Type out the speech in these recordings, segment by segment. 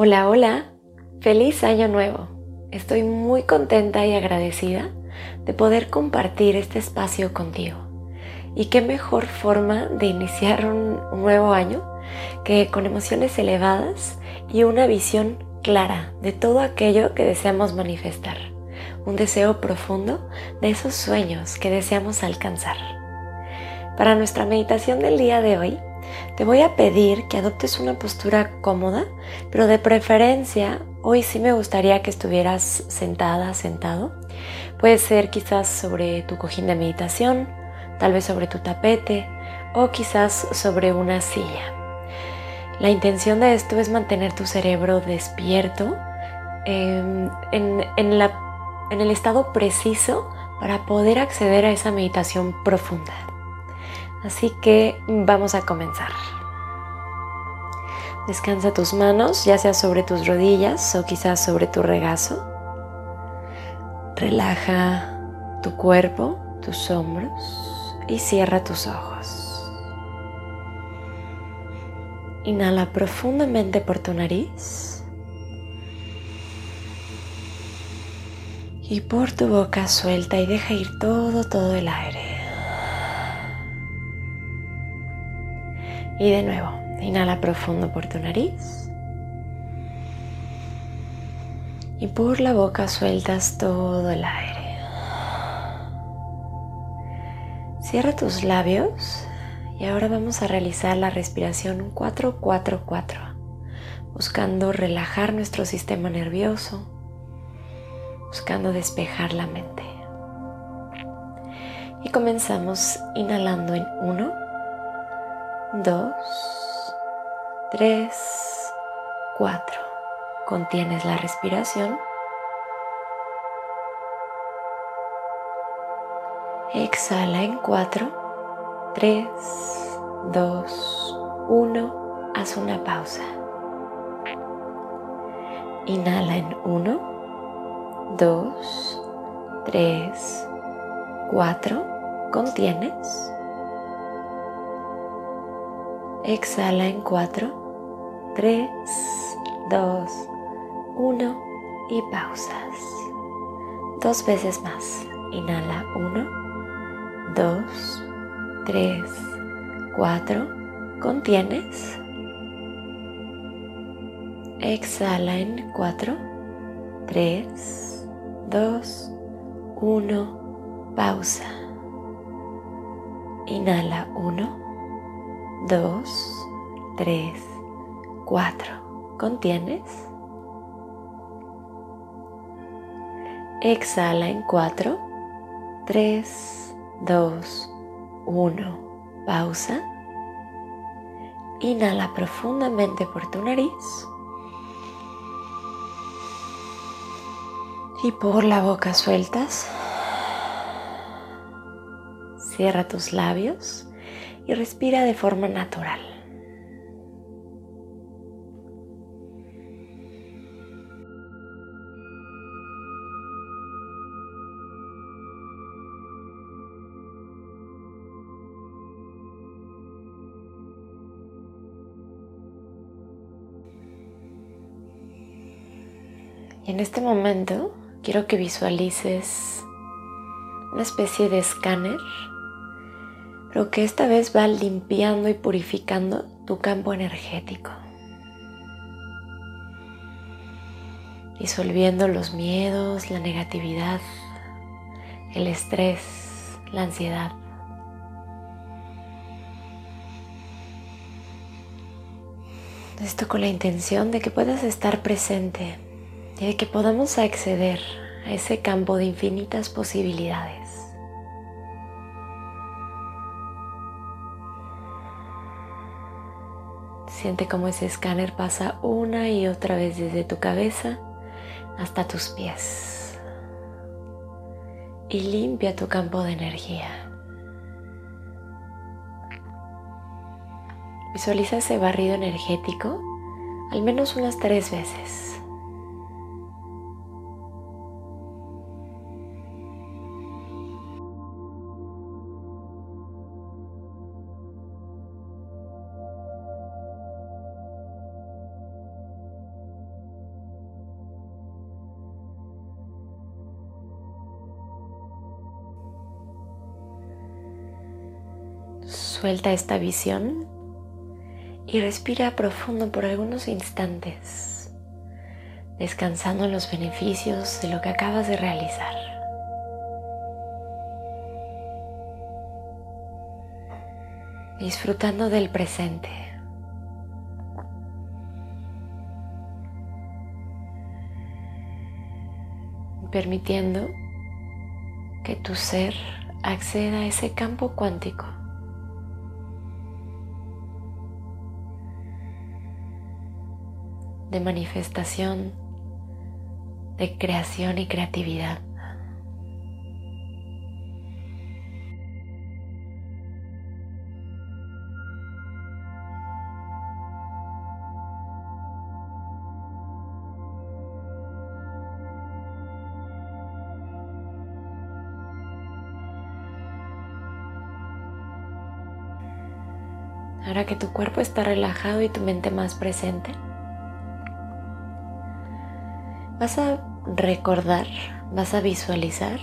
Hola, hola, feliz año nuevo. Estoy muy contenta y agradecida de poder compartir este espacio contigo. Y qué mejor forma de iniciar un, nuevo año que con emociones elevadas y una visión clara de todo aquello que deseamos manifestar. Un deseo profundo de esos sueños que deseamos alcanzar. Para nuestra meditación del día de hoy, te voy a pedir que adoptes una postura cómoda, pero de preferencia hoy sí me gustaría que estuvieras sentada, sentado. Puede ser quizás sobre tu cojín de meditación, tal vez sobre tu tapete o quizás sobre una silla. La intención de esto es mantener tu cerebro despierto em, en, en el estado preciso para poder acceder a esa meditación profunda. Así que vamos a comenzar. Descansa tus manos, ya sea sobre tus rodillas o quizás sobre tu regazo. Relaja tu cuerpo, tus hombros y cierra tus ojos. Inhala profundamente por tu nariz. Y por tu boca suelta y deja ir todo, todo el aire. Y de nuevo, inhala profundo por tu nariz. Y por la boca sueltas todo el aire. Cierra tus labios y ahora vamos a realizar la respiración 4-4-4, buscando relajar nuestro sistema nervioso, buscando despejar la mente. Y comenzamos inhalando en 1 2, 3, 4. Contienes la respiración. Exhala en 4, 3, 2, 1. Haz una pausa. Inhala en 1, 2, 3, 4. Contienes. Exhala en 4, 3, 2, 1 y pausas. Dos veces más. Inhala 1, 2, 3, 4. Contienes. Exhala en 4, 3, 2, 1. Pausa. Inhala 1. 2, 3, 4. ¿Contienes? Exhala en 4, 3, 2, 1. Pausa. Inhala profundamente por tu nariz. Y por la boca sueltas. Cierra tus labios y respira de forma natural. Y en este momento quiero que visualices una especie de escáner pero que esta vez va limpiando y purificando tu campo energético. Disolviendo los miedos, la negatividad, el estrés, la ansiedad. Esto con la intención de que puedas estar presente y de que podamos acceder a ese campo de infinitas posibilidades. Siente cómo ese escáner pasa una y otra vez desde tu cabeza hasta tus pies. Y limpia tu campo de energía. Visualiza ese barrido energético al menos unas tres veces. Suelta esta visión y respira profundo por algunos instantes, descansando en los beneficios de lo que acabas de realizar. Disfrutando del presente. Permitiendo que tu ser acceda a ese campo cuántico de manifestación, de creación y creatividad. Ahora que tu cuerpo está relajado y tu mente más presente, vas a recordar, vas a visualizar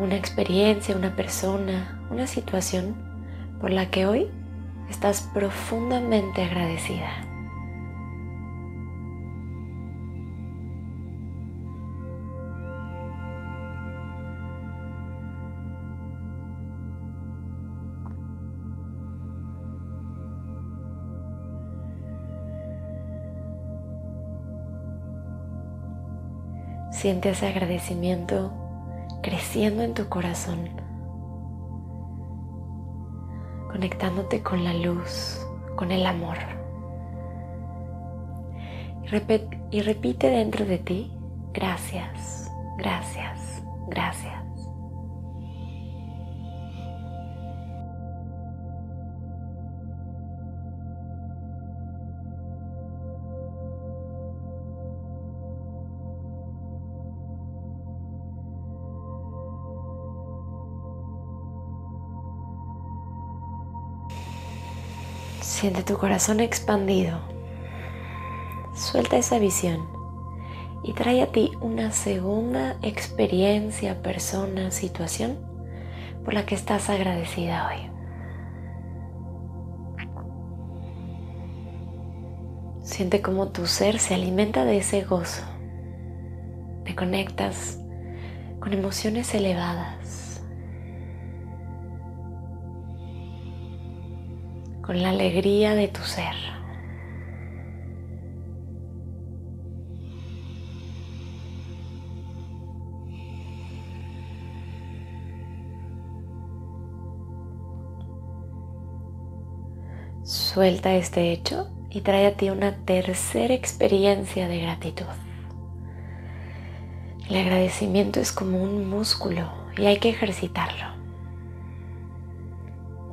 una experiencia, una persona, una situación por la que hoy estás profundamente agradecida. Siente ese agradecimiento creciendo en tu corazón, conectándote con la luz, con el amor. Y, repite dentro de ti, gracias, gracias, gracias. Siente tu corazón expandido. Suelta esa visión y trae a ti una segunda experiencia, persona, situación por la que estás agradecida hoy. Siente cómo tu ser se alimenta de ese gozo. Te conectas con emociones elevadas con la alegría de tu ser. Suelta este hecho y trae a ti una tercera experiencia de gratitud. El agradecimiento es como un músculo y hay que ejercitarlo.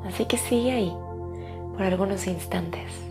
Así que sigue ahí por algunos instantes.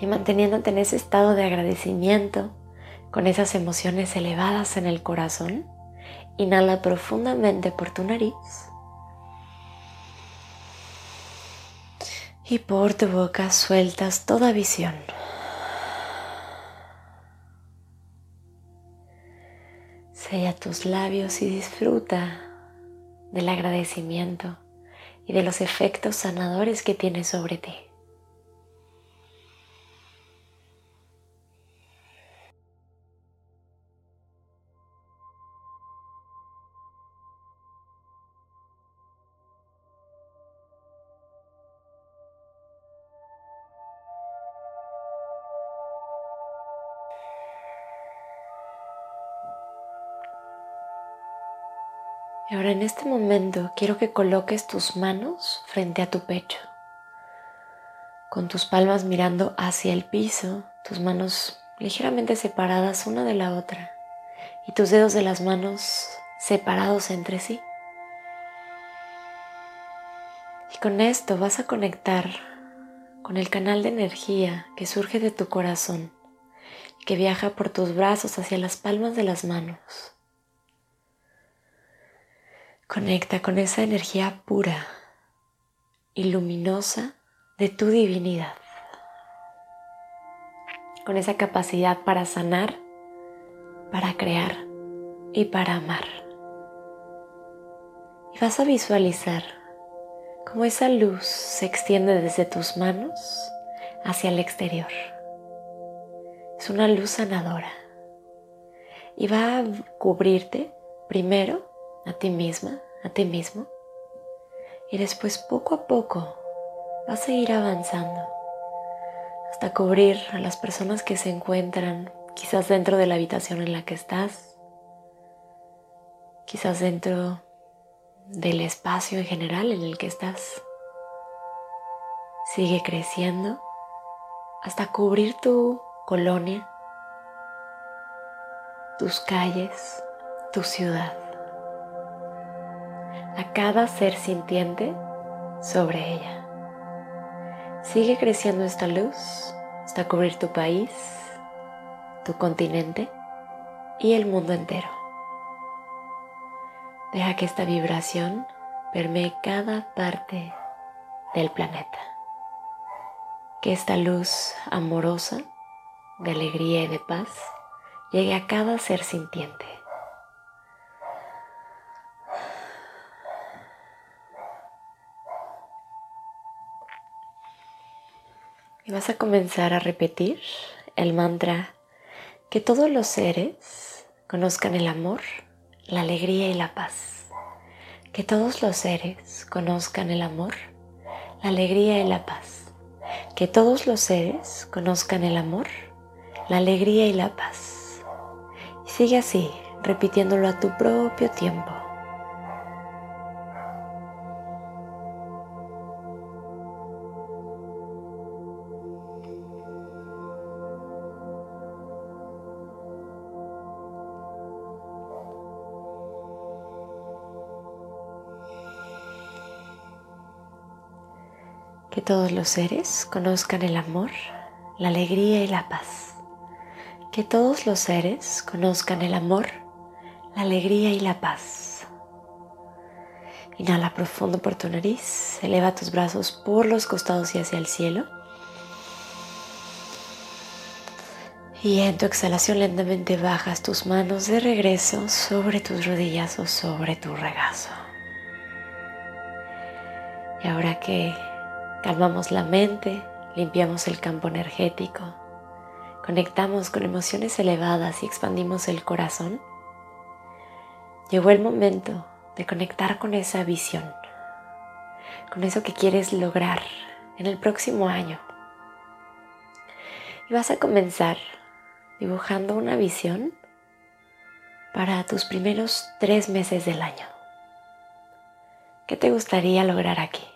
Y manteniéndote en ese estado de agradecimiento, con esas emociones elevadas en el corazón, inhala profundamente por tu nariz y por tu boca sueltas toda visión. Sella tus labios y disfruta del agradecimiento y de los efectos sanadores que tiene sobre ti. Y ahora en este momento quiero que coloques tus manos frente a tu pecho, con tus palmas mirando hacia el piso, tus manos ligeramente separadas una de la otra y tus dedos de las manos separados entre sí. Y con esto vas a conectar con el canal de energía que surge de tu corazón que viaja por tus brazos hacia las palmas de las manos Conecta con esa energía pura y luminosa de tu divinidad, con esa capacidad para sanar, para crear y para amar. Y vas a visualizar cómo esa luz se extiende desde tus manos hacia el exterior. Es una luz sanadora y va a cubrirte primero a ti misma, a ti mismo. Y después poco a poco vas a ir avanzando hasta cubrir a las personas que se encuentran quizás dentro de la habitación en la que estás, quizás dentro del espacio en general en el que estás. Sigue creciendo hasta cubrir tu colonia, tus calles, tu ciudad a cada ser sintiente sobre ella. Sigue creciendo esta luz hasta cubrir tu país, tu continente y el mundo entero. Deja que esta vibración permee cada parte del planeta. Que esta luz amorosa, de alegría y de paz, llegue a cada ser sintiente. Vas a comenzar a repetir el mantra que todos los seres conozcan el amor, la alegría y la paz. Que todos los seres conozcan el amor, la alegría y la paz. Que todos los seres conozcan el amor, la alegría y la paz. Sigue así, repitiéndolo a tu propio tiempo. Todos los seres conozcan el amor, la alegría y la paz. Que todos los seres conozcan el amor, la alegría y la paz. Inhala profundo por tu nariz, eleva tus brazos por los costados y hacia el cielo. Y en tu exhalación lentamente bajas tus manos de regreso sobre tus rodillas o sobre tu regazo. Y ahora que Calmamos la mente, limpiamos el campo energético, conectamos con emociones elevadas y expandimos el corazón. Llegó el momento de conectar con esa visión, con eso que quieres lograr en el próximo año. Y vas a comenzar dibujando una visión para tus primeros tres meses del año. ¿Qué te gustaría lograr aquí?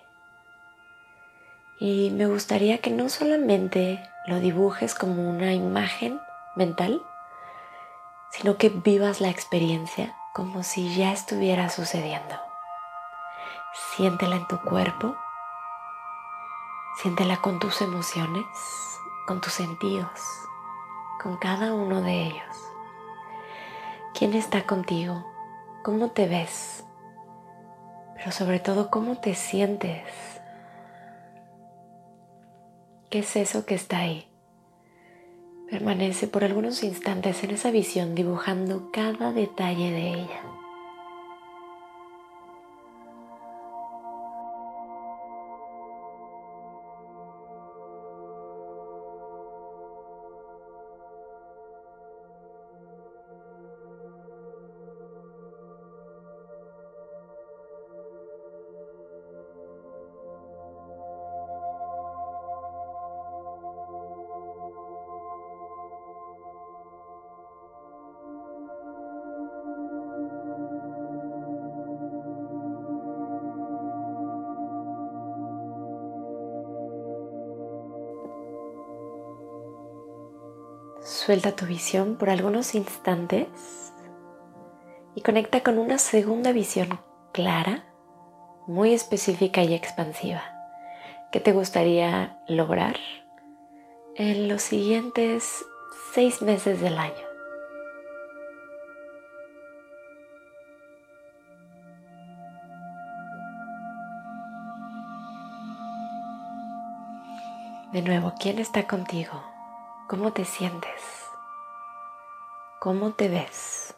Y me gustaría que no solamente lo dibujes como una imagen mental, sino que vivas la experiencia como si ya estuviera sucediendo. Siéntela en tu cuerpo, siéntela con tus emociones, con tus sentidos, con cada uno de ellos. ¿Quién está contigo? ¿Cómo te ves? Pero sobre todo, ¿cómo te sientes ¿Qué es eso que está ahí? Permanece por algunos instantes en esa visión dibujando cada detalle de ella. Suelta tu visión por algunos instantes y conecta con una segunda visión clara, muy específica y expansiva que te gustaría lograr en los siguientes seis meses del año. De nuevo, ¿quién está contigo? ¿Cómo te sientes? ¿Cómo te ves?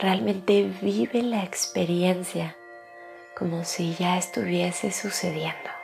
Realmente vive la experiencia como si ya estuviese sucediendo.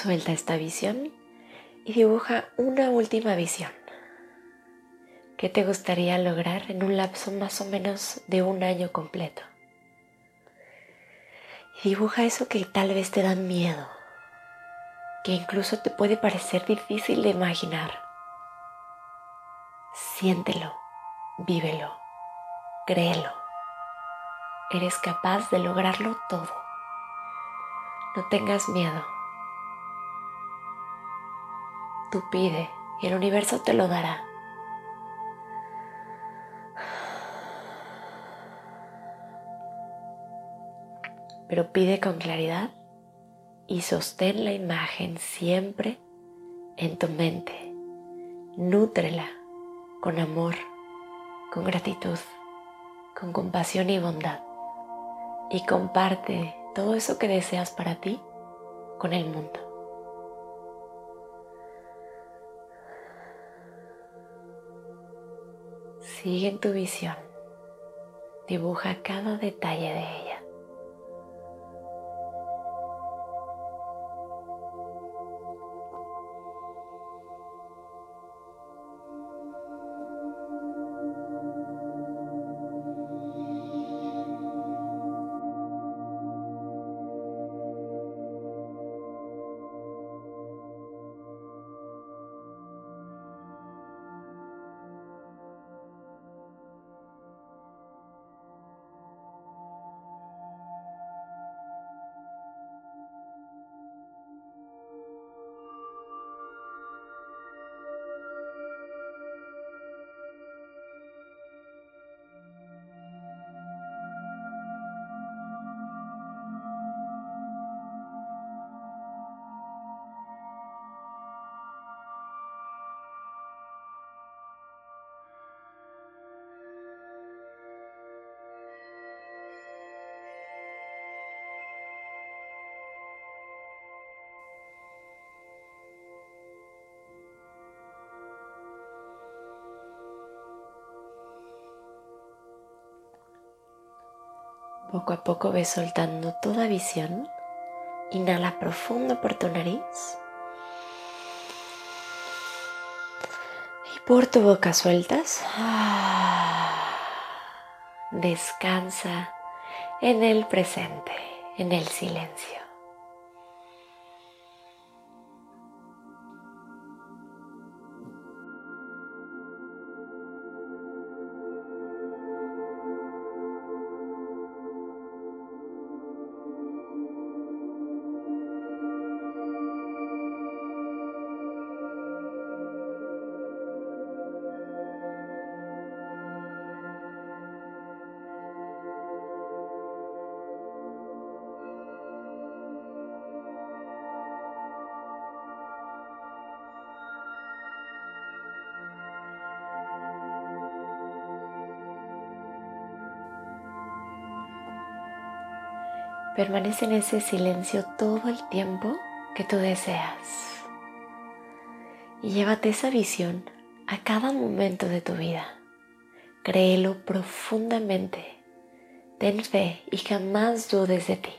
Suelta esta visión y dibuja una última visión. ¿Qué te gustaría lograr en un lapso más o menos de un año completo? Dibuja eso que tal vez te da miedo, que incluso te puede parecer difícil de imaginar. Siéntelo, vívelo, créelo. Eres capaz de lograrlo todo. No tengas miedo Tú pide y el universo te lo dará. Pero pide con claridad y sostén la imagen siempre en tu mente. Nútrela con amor, con gratitud, con compasión y bondad. Y comparte todo eso que deseas para ti con el mundo. Sigue tu visión. Dibuja cada detalle de ella. Poco a poco ves soltando toda visión. Inhala profundo por tu nariz. Y por tu boca sueltas. Descansa en el presente, en el silencio. Permanece en ese silencio todo el tiempo que tú deseas. Y llévate esa visión a cada momento de tu vida. Créelo profundamente. Ten fe y jamás dudes de ti.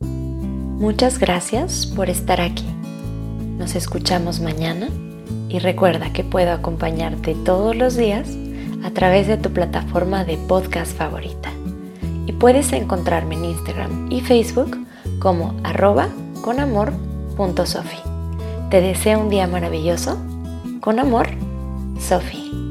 Muchas gracias por estar aquí. Nos escuchamos mañana y recuerda que puedo acompañarte todos los días a través de tu plataforma de podcast favorita y puedes encontrarme en Instagram y Facebook como arroba conamor.sofi. Te deseo un día maravilloso. Con amor, Sofi.